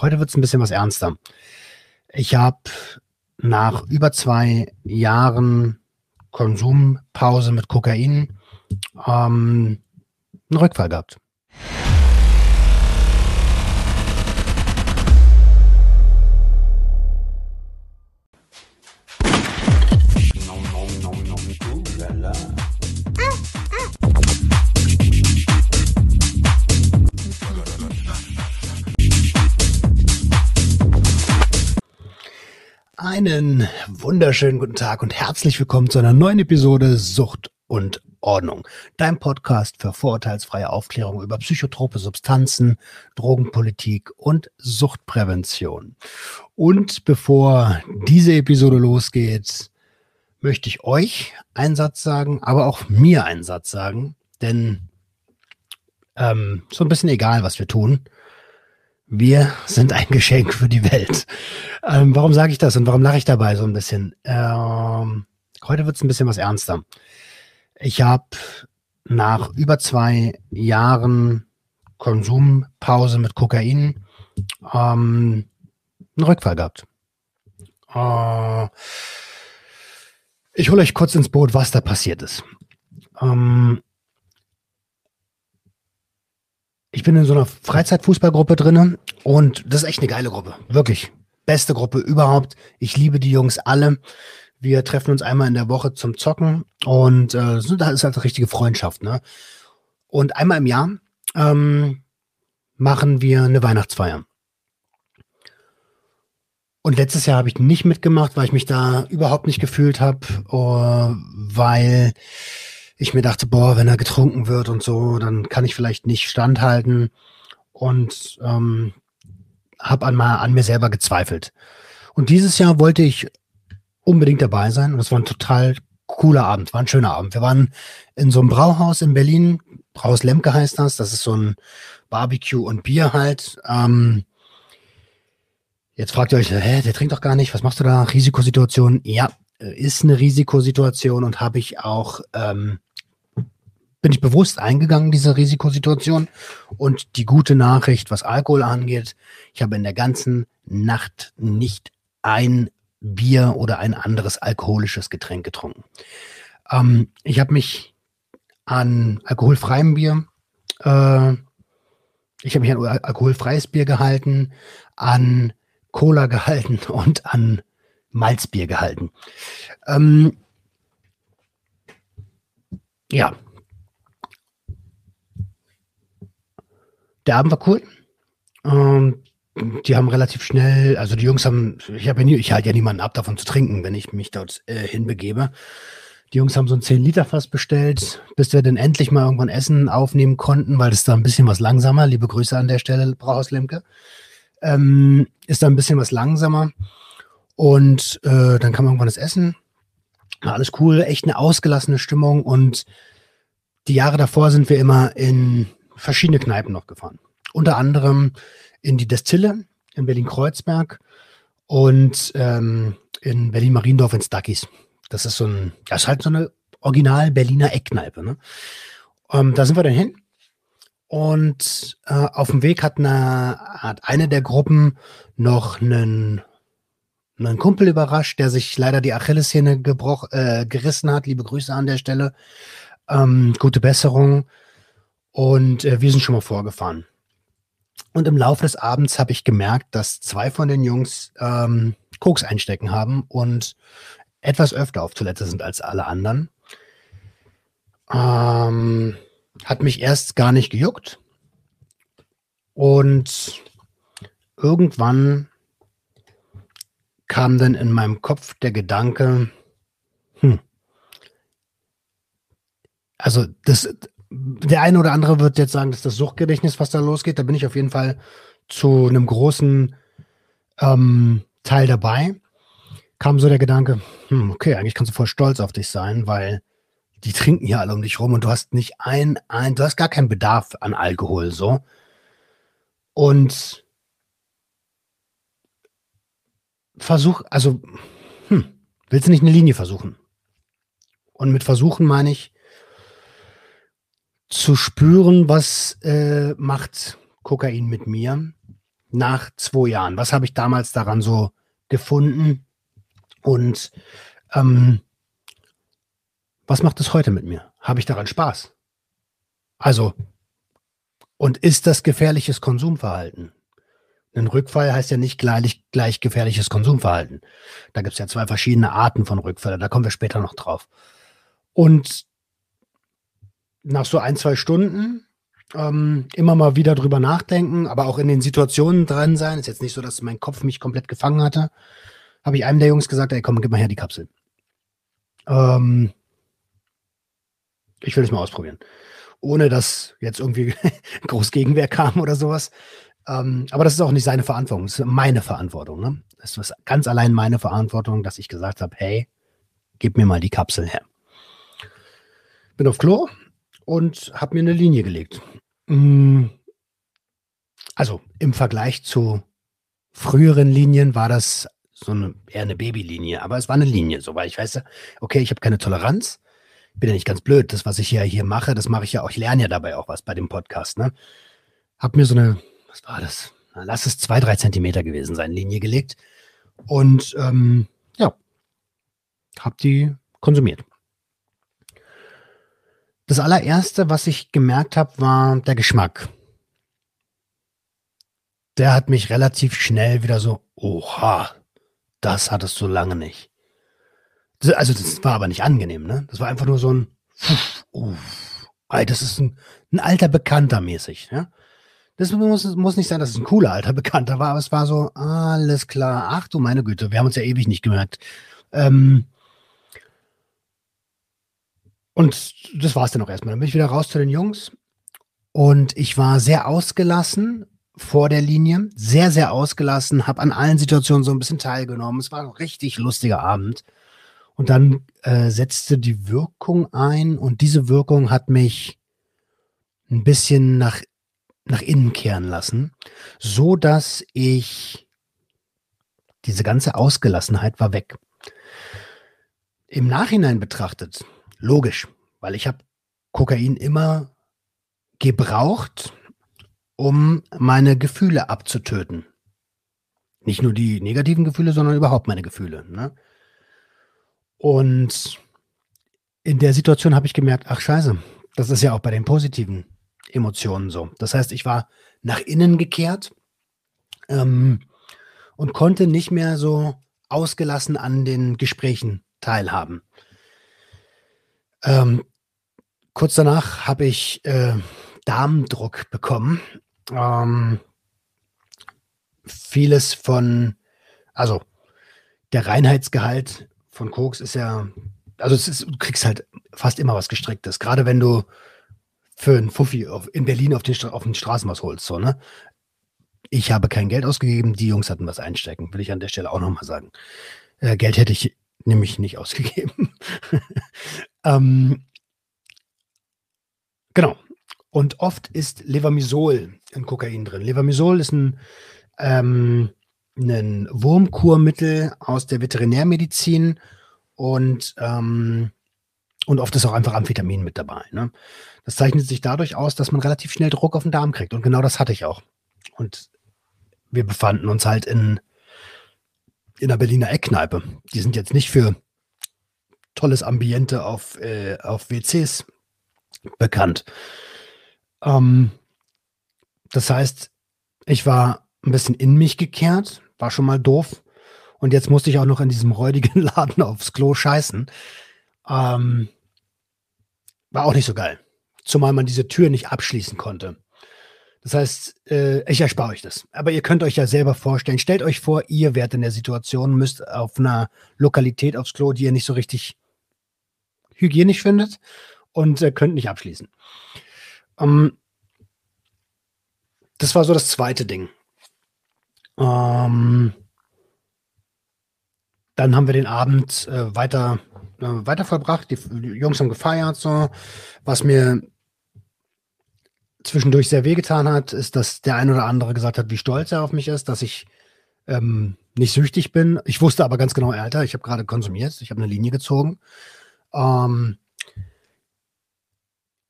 Heute wird es ein bisschen was ernster. Ich habe nach über zwei Jahren Konsumpause mit Kokain ähm, einen Rückfall gehabt. Einen wunderschönen guten Tag und herzlich willkommen zu einer neuen Episode Sucht und Ordnung. Dein Podcast für vorurteilsfreie Aufklärung über psychotrope Substanzen, Drogenpolitik und Suchtprävention. Und bevor diese Episode losgeht, möchte ich euch einen Satz sagen, aber auch mir einen Satz sagen, denn ähm, so ein bisschen egal, was wir tun. Wir sind ein Geschenk für die Welt. Ähm, warum sage ich das und warum lache ich dabei so ein bisschen? Ähm, heute wird es ein bisschen was ernster. Ich habe nach über zwei Jahren Konsumpause mit Kokain ähm, einen Rückfall gehabt. Äh, ich hole euch kurz ins Boot, was da passiert ist. Ähm, ich bin in so einer Freizeitfußballgruppe drinne und das ist echt eine geile Gruppe. Wirklich. Beste Gruppe überhaupt. Ich liebe die Jungs alle. Wir treffen uns einmal in der Woche zum Zocken und äh, da ist halt eine richtige Freundschaft. Ne? Und einmal im Jahr ähm, machen wir eine Weihnachtsfeier. Und letztes Jahr habe ich nicht mitgemacht, weil ich mich da überhaupt nicht gefühlt habe, uh, weil ich mir dachte, boah, wenn er getrunken wird und so, dann kann ich vielleicht nicht standhalten und ähm, habe an, an mir selber gezweifelt. Und dieses Jahr wollte ich unbedingt dabei sein und es war ein total cooler Abend, war ein schöner Abend. Wir waren in so einem Brauhaus in Berlin, Brauhaus Lemke heißt das, das ist so ein Barbecue und Bier halt. Ähm, jetzt fragt ihr euch, hä, der trinkt doch gar nicht, was machst du da? Risikosituation? Ja, ist eine Risikosituation und habe ich auch ähm, bin ich bewusst eingegangen, diese Risikosituation. Und die gute Nachricht, was Alkohol angeht, ich habe in der ganzen Nacht nicht ein Bier oder ein anderes alkoholisches Getränk getrunken. Ähm, ich habe mich an alkoholfreiem Bier, äh, ich habe mich an alkoholfreies Bier gehalten, an Cola gehalten und an Malzbier gehalten. Ähm, ja, der Abend war cool. Ähm, die haben relativ schnell, also die Jungs haben, ich habe ja ich halte ja niemanden ab, davon zu trinken, wenn ich mich dort äh, hinbegebe. Die Jungs haben so ein 10-Liter-Fass bestellt, bis wir dann endlich mal irgendwann Essen aufnehmen konnten, weil das da ein bisschen was langsamer, liebe Grüße an der Stelle, Brauhaus Lemke, ähm, ist da ein bisschen was langsamer. Und äh, dann kam irgendwann das Essen. War alles cool, echt eine ausgelassene Stimmung. Und die Jahre davor sind wir immer in verschiedene Kneipen noch gefahren. Unter anderem in die Destille in Berlin-Kreuzberg und ähm, in Berlin-Mariendorf in Stuckys. Das ist so ein, das ist halt so eine original Berliner Eckkneipe. Ne? Ähm, da sind wir dann hin. Und äh, auf dem Weg hat eine, hat eine der Gruppen noch einen, einen Kumpel überrascht, der sich leider die Achillessehne äh, gerissen hat. Liebe Grüße an der Stelle. Ähm, gute Besserung. Und äh, wir sind schon mal vorgefahren. Und im Laufe des Abends habe ich gemerkt, dass zwei von den Jungs ähm, Koks einstecken haben und etwas öfter auf Toilette sind als alle anderen. Ähm, hat mich erst gar nicht gejuckt. Und irgendwann kam dann in meinem Kopf der Gedanke, hm, also das, der eine oder andere wird jetzt sagen, dass das Suchtgedächtnis, was da losgeht. Da bin ich auf jeden Fall zu einem großen ähm, Teil dabei. Kam so der Gedanke, hm, okay, eigentlich kannst du voll stolz auf dich sein, weil die trinken hier alle um dich rum und du hast nicht ein, ein, du hast gar keinen Bedarf an Alkohol, so. Und versuch, also, hm, willst du nicht eine Linie versuchen? Und mit versuchen meine ich, zu spüren, was äh, macht Kokain mit mir nach zwei Jahren? Was habe ich damals daran so gefunden? Und ähm, was macht es heute mit mir? Habe ich daran Spaß? Also, und ist das gefährliches Konsumverhalten? Ein Rückfall heißt ja nicht gleich, gleich gefährliches Konsumverhalten. Da gibt es ja zwei verschiedene Arten von Rückfällen, da kommen wir später noch drauf. Und nach so ein, zwei Stunden ähm, immer mal wieder drüber nachdenken, aber auch in den Situationen dran sein. Ist jetzt nicht so, dass mein Kopf mich komplett gefangen hatte. Habe ich einem der Jungs gesagt, ey, komm, gib mal her die Kapsel. Ähm, ich will das mal ausprobieren. Ohne dass jetzt irgendwie groß Gegenwehr kam oder sowas. Ähm, aber das ist auch nicht seine Verantwortung, das ist meine Verantwortung. Ne? Das ist ganz allein meine Verantwortung, dass ich gesagt habe, hey, gib mir mal die Kapsel her. Bin auf Klo und habe mir eine Linie gelegt. Mm. Also im Vergleich zu früheren Linien war das so eine, eher eine Babylinie, aber es war eine Linie, so weil ich weiß, okay, ich habe keine Toleranz, bin ja nicht ganz blöd. Das, was ich ja hier mache, das mache ich ja auch. Ich lerne ja dabei auch was bei dem Podcast. Ne? Hab mir so eine was war das? Na, lass es zwei, drei Zentimeter gewesen sein, Linie gelegt. Und ähm, ja, habe die konsumiert. Das allererste, was ich gemerkt habe, war der Geschmack. Der hat mich relativ schnell wieder so, oha, das hattest du lange nicht. Also das war aber nicht angenehm, ne? Das war einfach nur so ein, uff, das ist ein, ein alter Bekannter mäßig, ja? Das muss, muss nicht sein, dass es ein cooler alter Bekannter war, aber es war so, alles klar, ach du meine Güte, wir haben uns ja ewig nicht gemerkt. Ähm, und das war es dann auch erstmal. Dann bin ich wieder raus zu den Jungs und ich war sehr ausgelassen vor der Linie, sehr, sehr ausgelassen, habe an allen Situationen so ein bisschen teilgenommen. Es war ein richtig lustiger Abend. Und dann äh, setzte die Wirkung ein und diese Wirkung hat mich ein bisschen nach nach innen kehren lassen, so dass ich diese ganze Ausgelassenheit war weg. Im Nachhinein betrachtet, logisch, weil ich habe Kokain immer gebraucht, um meine Gefühle abzutöten. Nicht nur die negativen Gefühle, sondern überhaupt meine Gefühle. Ne? Und in der Situation habe ich gemerkt, ach scheiße, das ist ja auch bei den positiven Emotionen so. Das heißt, ich war nach innen gekehrt ähm, und konnte nicht mehr so ausgelassen an den Gesprächen teilhaben. Ähm, kurz danach habe ich äh, Darmdruck bekommen. Ähm, vieles von, also der Reinheitsgehalt von Koks ist ja, also ist, du kriegst halt fast immer was Gestricktes. Gerade wenn du für einen Fuffi auf, in Berlin auf den, auf den Straßen was holst. So, ne? Ich habe kein Geld ausgegeben, die Jungs hatten was einstecken, will ich an der Stelle auch nochmal sagen. Äh, Geld hätte ich nämlich nicht ausgegeben. ähm, genau. Und oft ist Levamisol in Kokain drin. Levamisol ist ein, ähm, ein Wurmkurmittel aus der Veterinärmedizin und ähm, und oft ist auch einfach Amphetamin mit dabei. Ne? Das zeichnet sich dadurch aus, dass man relativ schnell Druck auf den Darm kriegt. Und genau das hatte ich auch. Und wir befanden uns halt in, in der Berliner Eckkneipe. Die sind jetzt nicht für tolles Ambiente auf, äh, auf WCs bekannt. Ähm, das heißt, ich war ein bisschen in mich gekehrt, war schon mal doof. Und jetzt musste ich auch noch in diesem räudigen Laden aufs Klo scheißen. Ähm, war auch nicht so geil. Zumal man diese Tür nicht abschließen konnte. Das heißt, äh, ich erspare euch das. Aber ihr könnt euch ja selber vorstellen. Stellt euch vor, ihr wärt in der Situation, müsst auf einer Lokalität aufs Klo, die ihr nicht so richtig hygienisch findet und äh, könnt nicht abschließen. Ähm, das war so das zweite Ding. Ähm, dann haben wir den Abend äh, weiter weiter verbracht. Die, die, Jungs haben gefeiert, so. Was mir zwischendurch sehr wehgetan hat, ist, dass der ein oder andere gesagt hat, wie stolz er auf mich ist, dass ich ähm, nicht süchtig bin. Ich wusste aber ganz genau, Alter, ich habe gerade konsumiert, ich habe eine Linie gezogen. Ähm,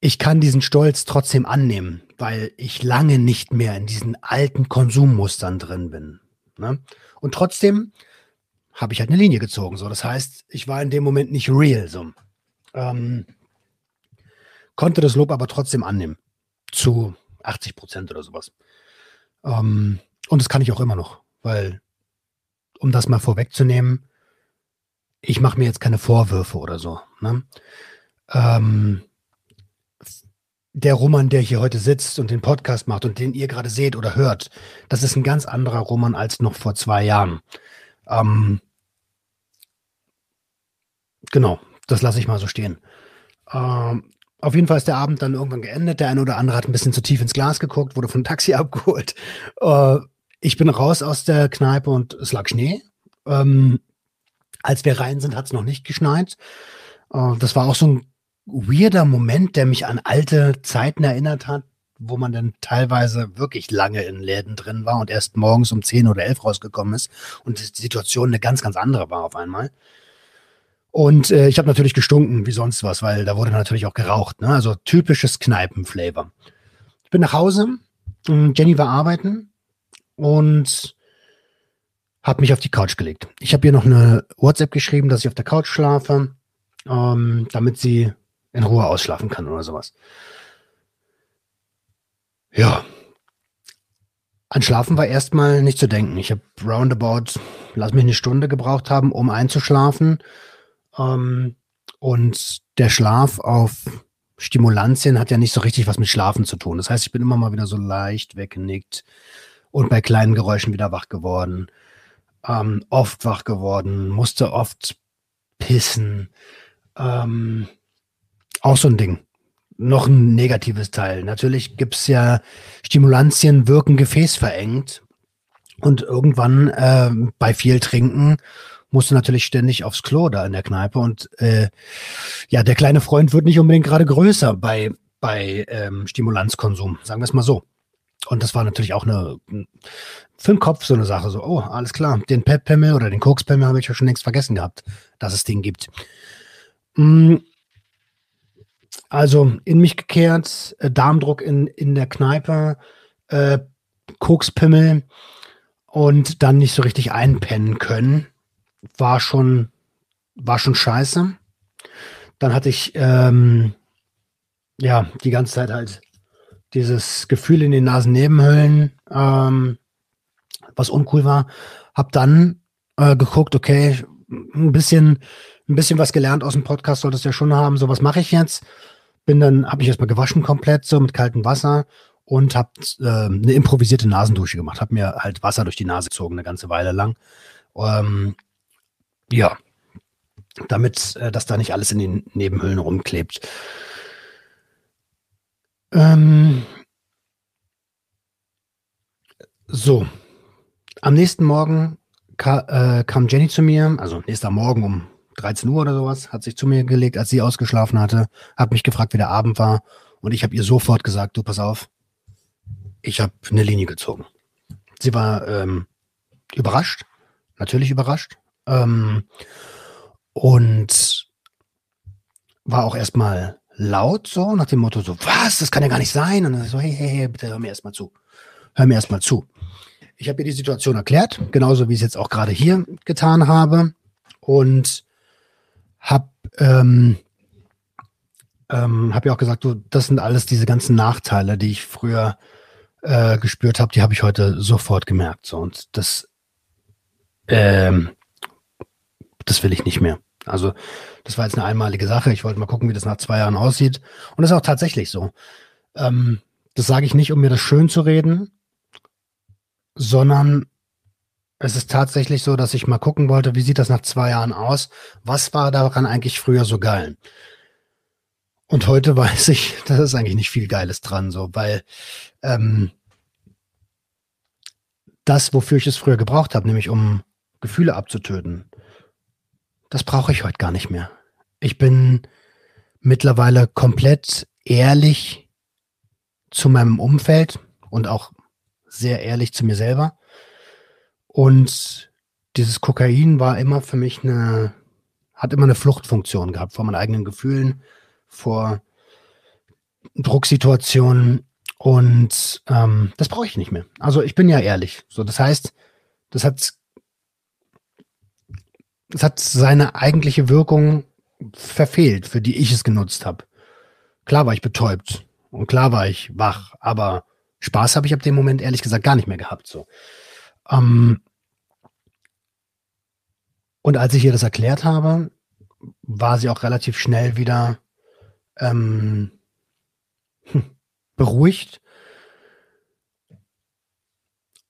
ich kann diesen Stolz trotzdem annehmen, weil ich lange nicht mehr in diesen alten Konsummustern drin bin. Ne? Und trotzdem habe ich halt eine Linie gezogen. So, das heißt, ich war in dem Moment nicht real. So. Ähm, konnte das Lob aber trotzdem annehmen. Zu 80 Prozent oder sowas. Ähm, und das kann ich auch immer noch, weil, um das mal vorwegzunehmen, ich mache mir jetzt keine Vorwürfe oder so. Ne? Ähm, der Roman, der hier heute sitzt und den Podcast macht und den ihr gerade seht oder hört, das ist ein ganz anderer Roman als noch vor zwei Jahren. Ähm, genau, das lasse ich mal so stehen. Ähm, auf jeden Fall ist der Abend dann irgendwann geendet. Der eine oder andere hat ein bisschen zu tief ins Glas geguckt, wurde von Taxi abgeholt. Äh, ich bin raus aus der Kneipe und es lag Schnee. Ähm, als wir rein sind, hat es noch nicht geschneit. Äh, das war auch so ein weirder Moment, der mich an alte Zeiten erinnert hat, wo man dann teilweise wirklich lange in Läden drin war und erst morgens um 10 oder 11 rausgekommen ist und die Situation eine ganz, ganz andere war auf einmal. Und äh, ich habe natürlich gestunken wie sonst was, weil da wurde natürlich auch geraucht. Ne? Also typisches Kneipenflavor. Ich bin nach Hause, Jenny war arbeiten und habe mich auf die Couch gelegt. Ich habe ihr noch eine WhatsApp geschrieben, dass ich auf der Couch schlafe, ähm, damit sie in Ruhe ausschlafen kann oder sowas. Ja. An Schlafen war erstmal nicht zu denken. Ich habe roundabout, lass mich eine Stunde gebraucht haben, um einzuschlafen. Ähm, und der Schlaf auf Stimulantien hat ja nicht so richtig was mit Schlafen zu tun. Das heißt, ich bin immer mal wieder so leicht weggenickt und bei kleinen Geräuschen wieder wach geworden. Ähm, oft wach geworden, musste oft pissen. Ähm, auch so ein Ding. Noch ein negatives Teil. Natürlich gibt es ja Stimulantien wirken gefäßverengt. Und irgendwann äh, bei viel Trinken musst du natürlich ständig aufs Klo da in der Kneipe. Und äh, ja, der kleine Freund wird nicht unbedingt gerade größer bei, bei ähm, Stimulanzkonsum, sagen wir es mal so. Und das war natürlich auch eine für den Kopf so eine Sache. So, oh, alles klar, den Pep-Pimmel oder den Koks-Pimmel habe ich ja schon längst vergessen gehabt, dass es den gibt. Mm, also in mich gekehrt, äh, Darmdruck in, in der Kneipe, äh, Kokspimmel und dann nicht so richtig einpennen können. War schon, war schon scheiße. Dann hatte ich ähm, ja die ganze Zeit halt dieses Gefühl in den Nasennebenhöhlen, ähm, was uncool war. Hab dann äh, geguckt, okay, ein bisschen, ein bisschen was gelernt aus dem Podcast solltest du ja schon haben. So, was mache ich jetzt? bin dann, habe ich erstmal gewaschen komplett so mit kaltem Wasser und habe äh, eine improvisierte Nasendusche gemacht. Habe mir halt Wasser durch die Nase gezogen eine ganze Weile lang. Ähm, ja, damit äh, das da nicht alles in den Nebenhöhlen rumklebt. Ähm, so, am nächsten Morgen ka äh, kam Jenny zu mir, also nächster Morgen um 13 Uhr oder sowas, hat sich zu mir gelegt, als sie ausgeschlafen hatte, hat mich gefragt, wie der Abend war. Und ich habe ihr sofort gesagt, du pass auf, ich habe eine Linie gezogen. Sie war ähm, überrascht, natürlich überrascht. Ähm, und war auch erstmal laut, so nach dem Motto, so, was, das kann ja gar nicht sein. Und dann so, hey, hey, hey, bitte hör mir erstmal zu. Hör mir erstmal zu. Ich habe ihr die Situation erklärt, genauso wie ich es jetzt auch gerade hier getan habe. Und hab, ähm, ähm, hab ja auch gesagt, du, das sind alles diese ganzen Nachteile, die ich früher äh, gespürt habe, die habe ich heute sofort gemerkt. So. Und das, ähm, das will ich nicht mehr. Also, das war jetzt eine einmalige Sache. Ich wollte mal gucken, wie das nach zwei Jahren aussieht. Und das ist auch tatsächlich so. Ähm, das sage ich nicht, um mir das schön zu reden, sondern es ist tatsächlich so, dass ich mal gucken wollte, wie sieht das nach zwei Jahren aus? Was war daran eigentlich früher so geil? Und heute weiß ich, das ist eigentlich nicht viel Geiles dran, so, weil ähm, das, wofür ich es früher gebraucht habe, nämlich um Gefühle abzutöten, das brauche ich heute gar nicht mehr. Ich bin mittlerweile komplett ehrlich zu meinem Umfeld und auch sehr ehrlich zu mir selber. Und dieses Kokain war immer für mich eine, hat immer eine Fluchtfunktion gehabt vor meinen eigenen Gefühlen, vor Drucksituationen Und ähm, das brauche ich nicht mehr. Also ich bin ja ehrlich. So, das heißt, das hat, das hat seine eigentliche Wirkung verfehlt, für die ich es genutzt habe. Klar war ich betäubt und klar war ich wach, aber Spaß habe ich ab dem Moment ehrlich gesagt gar nicht mehr gehabt. So. Ähm, und als ich ihr das erklärt habe, war sie auch relativ schnell wieder ähm, beruhigt.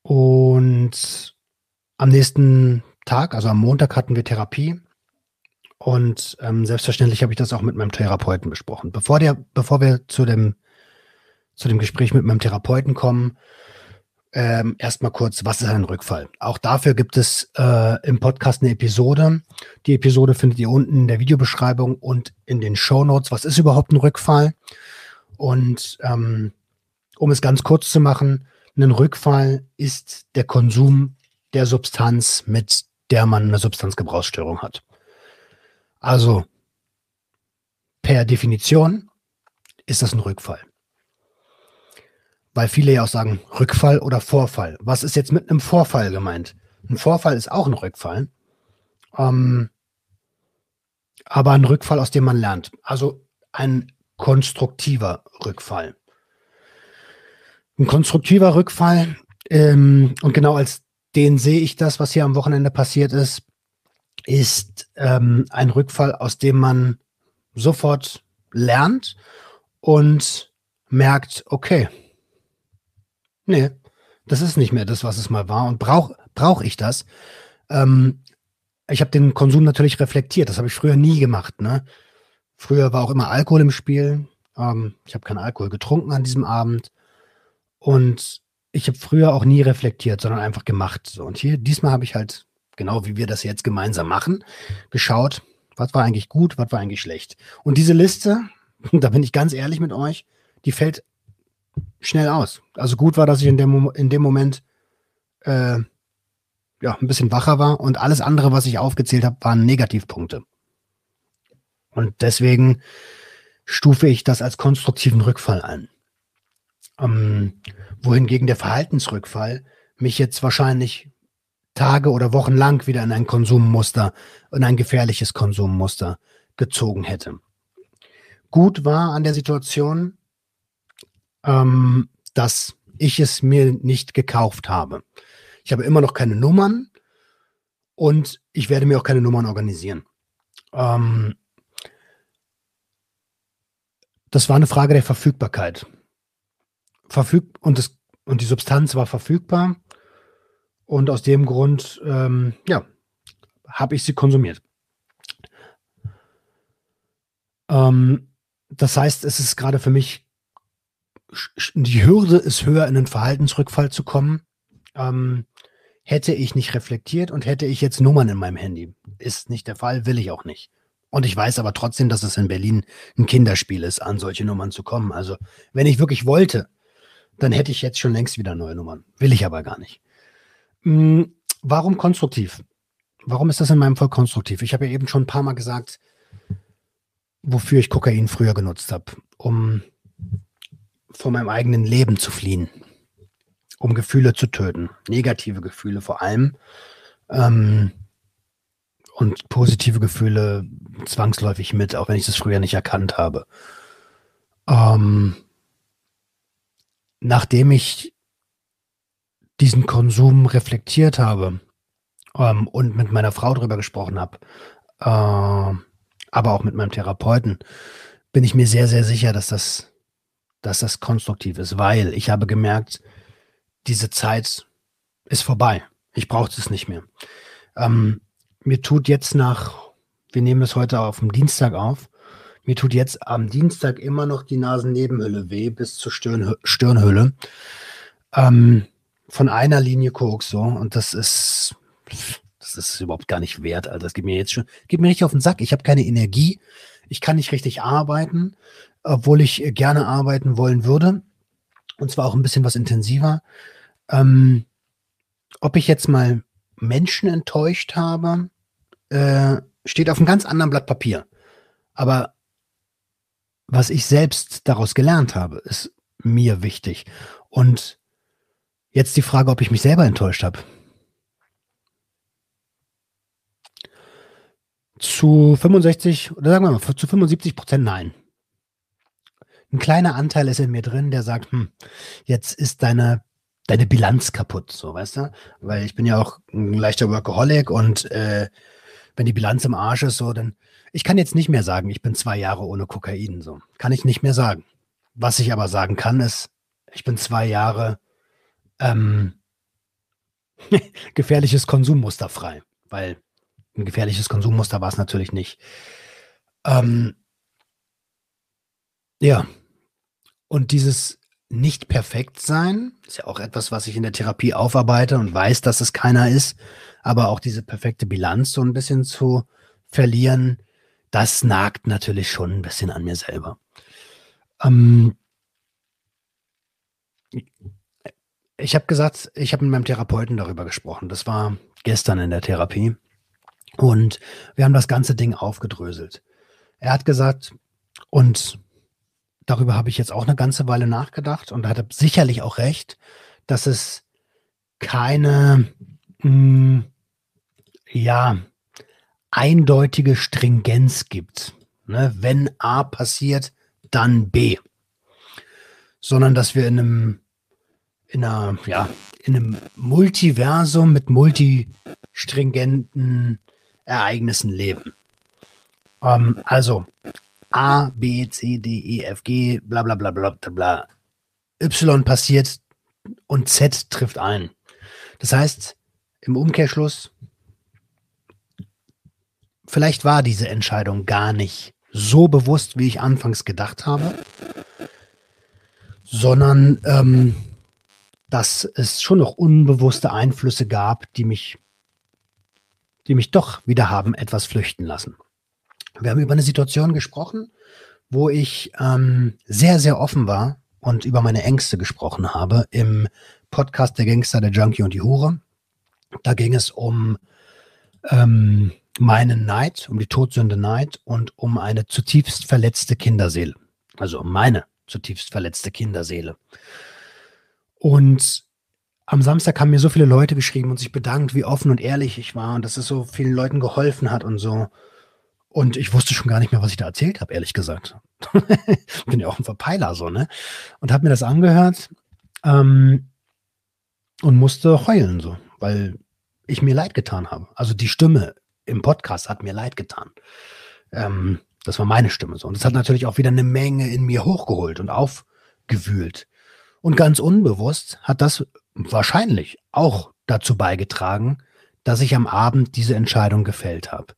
Und am nächsten Tag, also am Montag, hatten wir Therapie. Und ähm, selbstverständlich habe ich das auch mit meinem Therapeuten besprochen. Bevor, der, bevor wir zu dem, zu dem Gespräch mit meinem Therapeuten kommen, ähm, erstmal kurz, was ist ein Rückfall? Auch dafür gibt es äh, im Podcast eine Episode. Die Episode findet ihr unten in der Videobeschreibung und in den Show Notes. Was ist überhaupt ein Rückfall? Und ähm, um es ganz kurz zu machen, ein Rückfall ist der Konsum der Substanz, mit der man eine Substanzgebrauchsstörung hat. Also per Definition ist das ein Rückfall. Weil viele ja auch sagen, Rückfall oder Vorfall. Was ist jetzt mit einem Vorfall gemeint? Ein Vorfall ist auch ein Rückfall. Ähm, aber ein Rückfall, aus dem man lernt. Also ein konstruktiver Rückfall. Ein konstruktiver Rückfall, ähm, und genau als den sehe ich das, was hier am Wochenende passiert ist, ist ähm, ein Rückfall, aus dem man sofort lernt und merkt, okay, nee, das ist nicht mehr das, was es mal war. Und brauche brauch ich das? Ähm, ich habe den Konsum natürlich reflektiert. Das habe ich früher nie gemacht. Ne? Früher war auch immer Alkohol im Spiel. Ähm, ich habe keinen Alkohol getrunken an diesem Abend. Und ich habe früher auch nie reflektiert, sondern einfach gemacht. So, und hier, diesmal habe ich halt, genau wie wir das jetzt gemeinsam machen, geschaut, was war eigentlich gut, was war eigentlich schlecht. Und diese Liste, da bin ich ganz ehrlich mit euch, die fällt schnell aus. Also gut war, dass ich in dem, in dem Moment äh, ja, ein bisschen wacher war und alles andere, was ich aufgezählt habe, waren Negativpunkte. Und deswegen stufe ich das als konstruktiven Rückfall ein. Ähm, wohingegen der Verhaltensrückfall mich jetzt wahrscheinlich Tage oder Wochen lang wieder in ein Konsummuster, in ein gefährliches Konsummuster gezogen hätte. Gut war an der Situation, ähm, dass ich es mir nicht gekauft habe. Ich habe immer noch keine Nummern und ich werde mir auch keine Nummern organisieren. Ähm, das war eine Frage der Verfügbarkeit. Verfüg und, das, und die Substanz war verfügbar. Und aus dem Grund, ähm, ja, habe ich sie konsumiert. Ähm, das heißt, es ist gerade für mich die Hürde ist höher, in einen Verhaltensrückfall zu kommen. Ähm, hätte ich nicht reflektiert und hätte ich jetzt Nummern in meinem Handy. Ist nicht der Fall, will ich auch nicht. Und ich weiß aber trotzdem, dass es in Berlin ein Kinderspiel ist, an solche Nummern zu kommen. Also, wenn ich wirklich wollte, dann hätte ich jetzt schon längst wieder neue Nummern. Will ich aber gar nicht. Hm, warum konstruktiv? Warum ist das in meinem Fall konstruktiv? Ich habe ja eben schon ein paar Mal gesagt, wofür ich Kokain früher genutzt habe, um von meinem eigenen Leben zu fliehen, um Gefühle zu töten, negative Gefühle vor allem ähm, und positive Gefühle zwangsläufig mit, auch wenn ich das früher nicht erkannt habe. Ähm, nachdem ich diesen Konsum reflektiert habe ähm, und mit meiner Frau darüber gesprochen habe, äh, aber auch mit meinem Therapeuten, bin ich mir sehr, sehr sicher, dass das dass das konstruktiv ist, weil ich habe gemerkt, diese Zeit ist vorbei. Ich brauche es nicht mehr. Ähm, mir tut jetzt nach, wir nehmen es heute auf dem Dienstag auf, mir tut jetzt am Dienstag immer noch die Nasennebenhülle weh bis zur Stirn, Stirnhülle. Ähm, von einer Linie Koks so und das ist, das ist überhaupt gar nicht wert. Also das gibt mir jetzt schon, gibt mir richtig auf den Sack. Ich habe keine Energie, ich kann nicht richtig arbeiten obwohl ich gerne arbeiten wollen würde. Und zwar auch ein bisschen was intensiver. Ähm, ob ich jetzt mal Menschen enttäuscht habe, äh, steht auf einem ganz anderen Blatt Papier. Aber was ich selbst daraus gelernt habe, ist mir wichtig. Und jetzt die Frage, ob ich mich selber enttäuscht habe. Zu 65 oder sagen wir mal zu 75 Prozent nein. Ein kleiner Anteil ist in mir drin, der sagt, hm, jetzt ist deine deine Bilanz kaputt, so weißt du? Weil ich bin ja auch ein leichter Workaholic und äh, wenn die Bilanz im Arsch ist, so dann ich kann jetzt nicht mehr sagen, ich bin zwei Jahre ohne Kokain, so kann ich nicht mehr sagen. Was ich aber sagen kann, ist, ich bin zwei Jahre ähm, gefährliches Konsummuster frei, weil ein gefährliches Konsummuster war es natürlich nicht. Ähm, ja. Und dieses nicht perfekt sein ist ja auch etwas, was ich in der Therapie aufarbeite und weiß, dass es keiner ist. Aber auch diese perfekte Bilanz so ein bisschen zu verlieren, das nagt natürlich schon ein bisschen an mir selber. Ähm, ich habe gesagt, ich habe mit meinem Therapeuten darüber gesprochen. Das war gestern in der Therapie. Und wir haben das ganze Ding aufgedröselt. Er hat gesagt, und darüber habe ich jetzt auch eine ganze Weile nachgedacht und hat sicherlich auch recht, dass es keine, mh, hm, ja, eindeutige Stringenz gibt. Ne? Wenn A passiert, dann B. Sondern dass wir in einem, in einer, ja, in einem Multiversum mit multistringenten Ereignissen leben. Ähm, also A, B, C, D, E, F, G, bla bla bla bla bla. Y passiert und Z trifft ein. Das heißt, im Umkehrschluss, vielleicht war diese Entscheidung gar nicht so bewusst, wie ich anfangs gedacht habe, sondern ähm, dass es schon noch unbewusste Einflüsse gab, die mich die mich doch wieder haben etwas flüchten lassen. Wir haben über eine Situation gesprochen, wo ich ähm, sehr, sehr offen war und über meine Ängste gesprochen habe im Podcast Der Gangster, der Junkie und die Hure. Da ging es um ähm, meinen Neid, um die Todsünde Neid und um eine zutiefst verletzte Kinderseele. Also um meine zutiefst verletzte Kinderseele. Und am Samstag haben mir so viele Leute geschrieben und sich bedankt, wie offen und ehrlich ich war und dass es so vielen Leuten geholfen hat und so. Und ich wusste schon gar nicht mehr, was ich da erzählt habe, ehrlich gesagt. Bin ja auch ein Verpeiler so, ne? Und habe mir das angehört ähm, und musste heulen so, weil ich mir leid getan habe. Also die Stimme im Podcast hat mir leid getan. Ähm, das war meine Stimme so. Und das hat natürlich auch wieder eine Menge in mir hochgeholt und aufgewühlt. Und ganz unbewusst hat das wahrscheinlich auch dazu beigetragen, dass ich am Abend diese Entscheidung gefällt habe.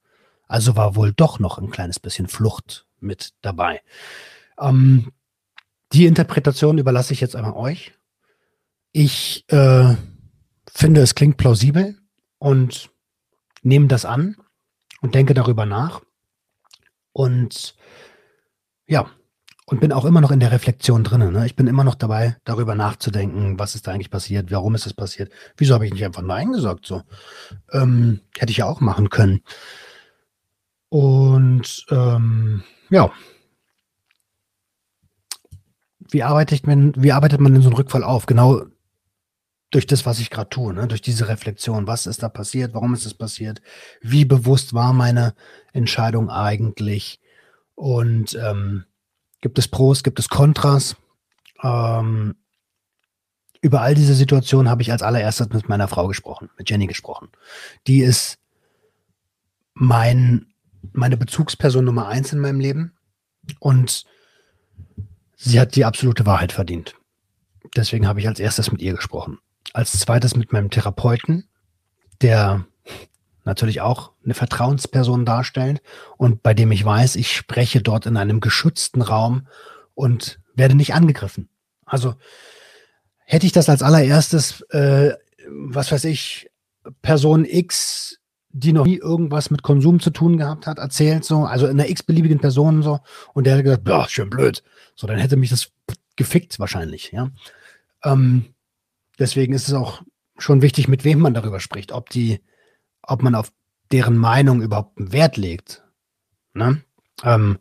Also war wohl doch noch ein kleines bisschen Flucht mit dabei. Ähm, die Interpretation überlasse ich jetzt einmal euch. Ich äh, finde, es klingt plausibel und nehme das an und denke darüber nach. Und ja, und bin auch immer noch in der Reflexion drin. Ne? Ich bin immer noch dabei, darüber nachzudenken, was ist da eigentlich passiert, warum ist es passiert, wieso habe ich nicht einfach Nein gesagt? So ähm, hätte ich ja auch machen können. Und ähm, ja, wie arbeitet man, wie arbeitet man denn so einen Rückfall auf? Genau durch das, was ich gerade tue, ne? durch diese Reflexion. Was ist da passiert? Warum ist es passiert? Wie bewusst war meine Entscheidung eigentlich? Und ähm, Gibt es Pros, gibt es Kontras? Ähm, über all diese Situationen habe ich als allererstes mit meiner Frau gesprochen, mit Jenny gesprochen. Die ist mein, meine Bezugsperson Nummer eins in meinem Leben und sie hat die absolute Wahrheit verdient. Deswegen habe ich als erstes mit ihr gesprochen. Als zweites mit meinem Therapeuten, der natürlich auch eine Vertrauensperson darstellen und bei dem ich weiß, ich spreche dort in einem geschützten Raum und werde nicht angegriffen. Also hätte ich das als allererstes, äh, was weiß ich, Person X, die noch nie irgendwas mit Konsum zu tun gehabt hat, erzählt so, also in einer x-beliebigen Person so, und der hätte gesagt, boah, schön blöd. So, dann hätte mich das gefickt wahrscheinlich, ja. Ähm, deswegen ist es auch schon wichtig, mit wem man darüber spricht, ob die ob man auf deren Meinung überhaupt einen Wert legt. Ne? Ähm,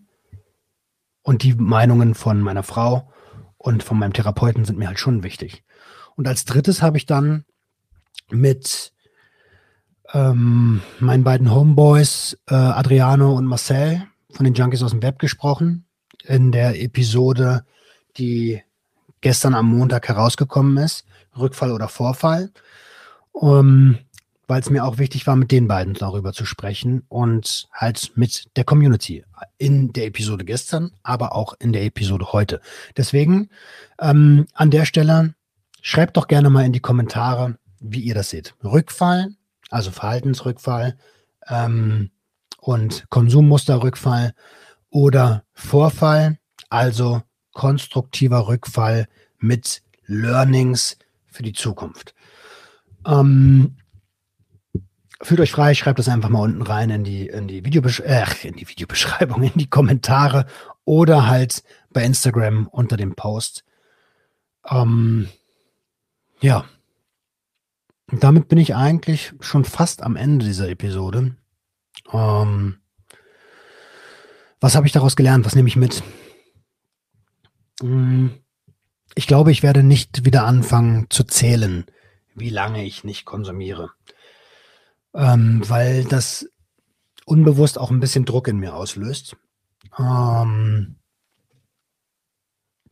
und die Meinungen von meiner Frau und von meinem Therapeuten sind mir halt schon wichtig. Und als drittes habe ich dann mit ähm, meinen beiden Homeboys, äh, Adriano und Marcel von den Junkies aus dem Web gesprochen. In der Episode, die gestern am Montag herausgekommen ist. Rückfall oder Vorfall. Um, weil es mir auch wichtig war, mit den beiden darüber zu sprechen und halt mit der Community in der Episode gestern, aber auch in der Episode heute. Deswegen ähm, an der Stelle schreibt doch gerne mal in die Kommentare, wie ihr das seht. Rückfall, also Verhaltensrückfall ähm, und Konsummusterrückfall oder Vorfall, also konstruktiver Rückfall mit Learnings für die Zukunft. Ähm, Fühlt euch frei, schreibt das einfach mal unten rein in die, in die, Videobesch äh, in die Videobeschreibung, in die Kommentare oder halt bei Instagram unter dem Post. Ähm, ja. Und damit bin ich eigentlich schon fast am Ende dieser Episode. Ähm, was habe ich daraus gelernt? Was nehme ich mit? Hm, ich glaube, ich werde nicht wieder anfangen zu zählen, wie lange ich nicht konsumiere ähm, weil das unbewusst auch ein bisschen Druck in mir auslöst. Ähm,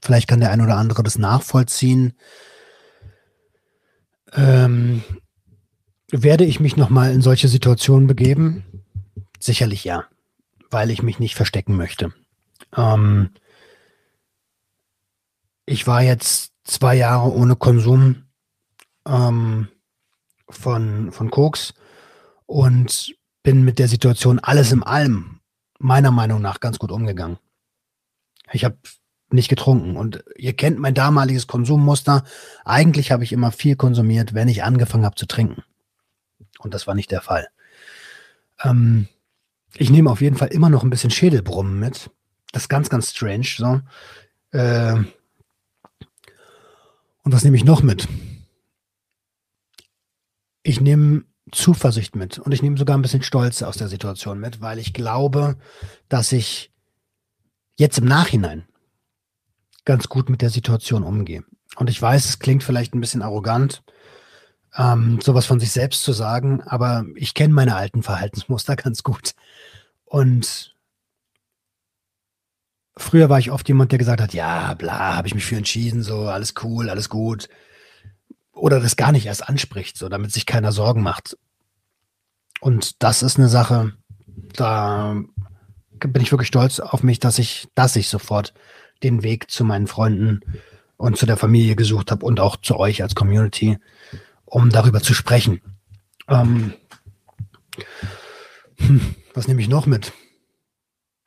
vielleicht kann der ein oder andere das nachvollziehen. Ähm, werde ich mich nochmal in solche Situationen begeben? Sicherlich ja, weil ich mich nicht verstecken möchte. Ähm, ich war jetzt zwei Jahre ohne Konsum ähm, von, von Koks und bin mit der Situation alles im allem meiner Meinung nach ganz gut umgegangen. Ich habe nicht getrunken und ihr kennt mein damaliges Konsummuster. Eigentlich habe ich immer viel konsumiert, wenn ich angefangen habe zu trinken. Und das war nicht der Fall. Ähm, ich nehme auf jeden Fall immer noch ein bisschen Schädelbrummen mit. Das ist ganz, ganz strange. So. Äh, und was nehme ich noch mit? Ich nehme Zuversicht mit und ich nehme sogar ein bisschen Stolz aus der Situation mit, weil ich glaube, dass ich jetzt im Nachhinein ganz gut mit der Situation umgehe. Und ich weiß, es klingt vielleicht ein bisschen arrogant, ähm, sowas von sich selbst zu sagen, aber ich kenne meine alten Verhaltensmuster ganz gut. Und früher war ich oft jemand, der gesagt hat, ja, bla, habe ich mich für entschieden, so alles cool, alles gut oder das gar nicht erst anspricht, so damit sich keiner Sorgen macht. Und das ist eine Sache, da bin ich wirklich stolz auf mich, dass ich, dass ich sofort den Weg zu meinen Freunden und zu der Familie gesucht habe und auch zu euch als Community, um darüber zu sprechen. Ähm, hm, was nehme ich noch mit?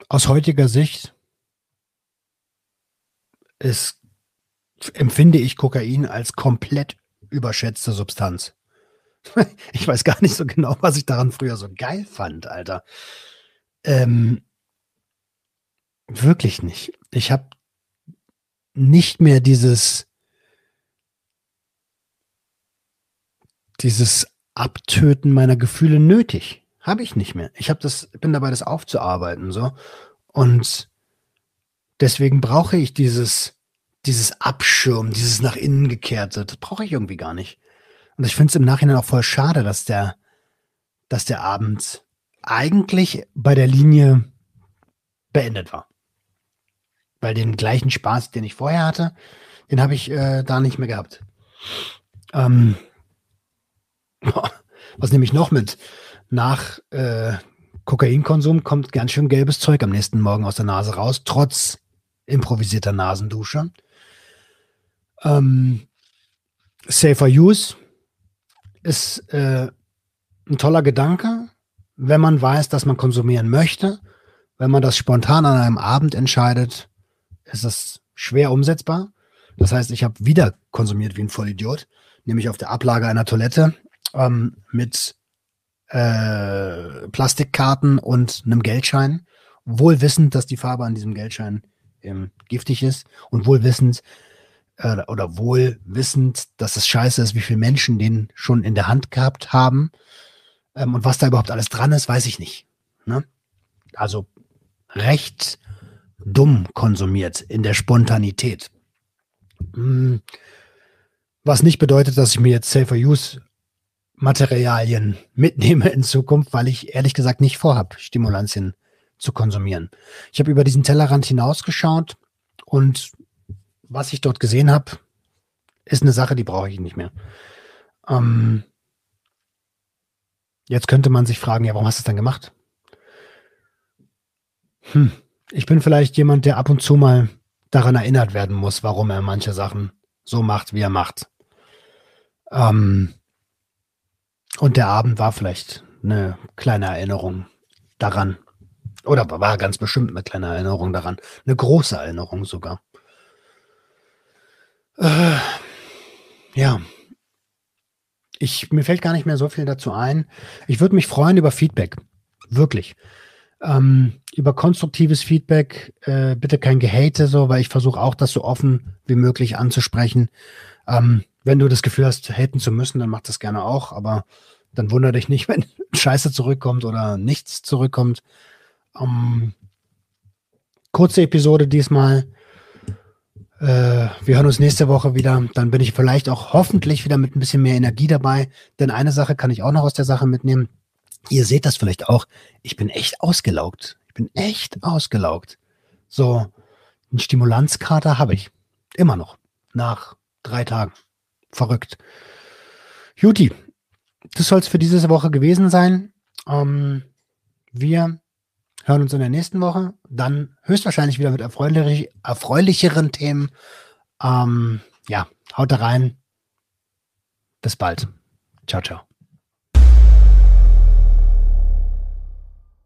Aus heutiger Sicht ist, empfinde ich Kokain als komplett überschätzte Substanz. Ich weiß gar nicht so genau, was ich daran früher so geil fand, Alter. Ähm, wirklich nicht. Ich habe nicht mehr dieses dieses Abtöten meiner Gefühle nötig. Habe ich nicht mehr. Ich habe das, bin dabei, das aufzuarbeiten so und deswegen brauche ich dieses dieses Abschirm, dieses nach innen gekehrte. Das brauche ich irgendwie gar nicht. Und ich finde es im Nachhinein auch voll schade, dass der, dass der Abend eigentlich bei der Linie beendet war. Weil den gleichen Spaß, den ich vorher hatte, den habe ich äh, da nicht mehr gehabt. Ähm, was nehme ich noch mit? Nach äh, Kokainkonsum kommt ganz schön gelbes Zeug am nächsten Morgen aus der Nase raus, trotz improvisierter Nasendusche. Ähm, Safer Use ist äh, ein toller Gedanke, wenn man weiß, dass man konsumieren möchte. Wenn man das spontan an einem Abend entscheidet, ist das schwer umsetzbar. Das heißt, ich habe wieder konsumiert wie ein Vollidiot, nämlich auf der Ablage einer Toilette ähm, mit äh, Plastikkarten und einem Geldschein, wohl wissend, dass die Farbe an diesem Geldschein ähm, giftig ist und wohl wissend, äh, oder wohl wissend, dass es scheiße ist, wie viele Menschen den schon in der Hand gehabt haben. Ähm, und was da überhaupt alles dran ist, weiß ich nicht. Ne? Also recht dumm konsumiert in der Spontanität. Hm, was nicht bedeutet, dass ich mir jetzt Safer Use Materialien mitnehme in Zukunft, weil ich ehrlich gesagt nicht vorhabe, Stimulantien zu konsumieren. Ich habe über diesen Tellerrand hinausgeschaut und was ich dort gesehen habe, ist eine Sache, die brauche ich nicht mehr. Ähm, jetzt könnte man sich fragen, ja, warum hast du es dann gemacht? Hm, ich bin vielleicht jemand, der ab und zu mal daran erinnert werden muss, warum er manche Sachen so macht, wie er macht. Ähm, und der Abend war vielleicht eine kleine Erinnerung daran. Oder war ganz bestimmt eine kleine Erinnerung daran. Eine große Erinnerung sogar. Äh, ja. Ich, mir fällt gar nicht mehr so viel dazu ein. Ich würde mich freuen über Feedback. Wirklich. Ähm, über konstruktives Feedback, äh, bitte kein Gehate, so, weil ich versuche auch, das so offen wie möglich anzusprechen. Ähm, wenn du das Gefühl hast, haten zu müssen, dann mach das gerne auch, aber dann wundere dich nicht, wenn Scheiße zurückkommt oder nichts zurückkommt. Ähm, kurze Episode diesmal. Äh, wir hören uns nächste Woche wieder. Dann bin ich vielleicht auch hoffentlich wieder mit ein bisschen mehr Energie dabei. Denn eine Sache kann ich auch noch aus der Sache mitnehmen. Ihr seht das vielleicht auch. Ich bin echt ausgelaugt. Ich bin echt ausgelaugt. So, einen Stimulanzkater habe ich. Immer noch. Nach drei Tagen. Verrückt. Juti, das soll es für diese Woche gewesen sein. Ähm, wir hören uns in der nächsten Woche. Dann höchstwahrscheinlich wieder mit erfreulich, erfreulicheren Themen. Ähm, ja, haut da rein. Bis bald. Ciao, ciao.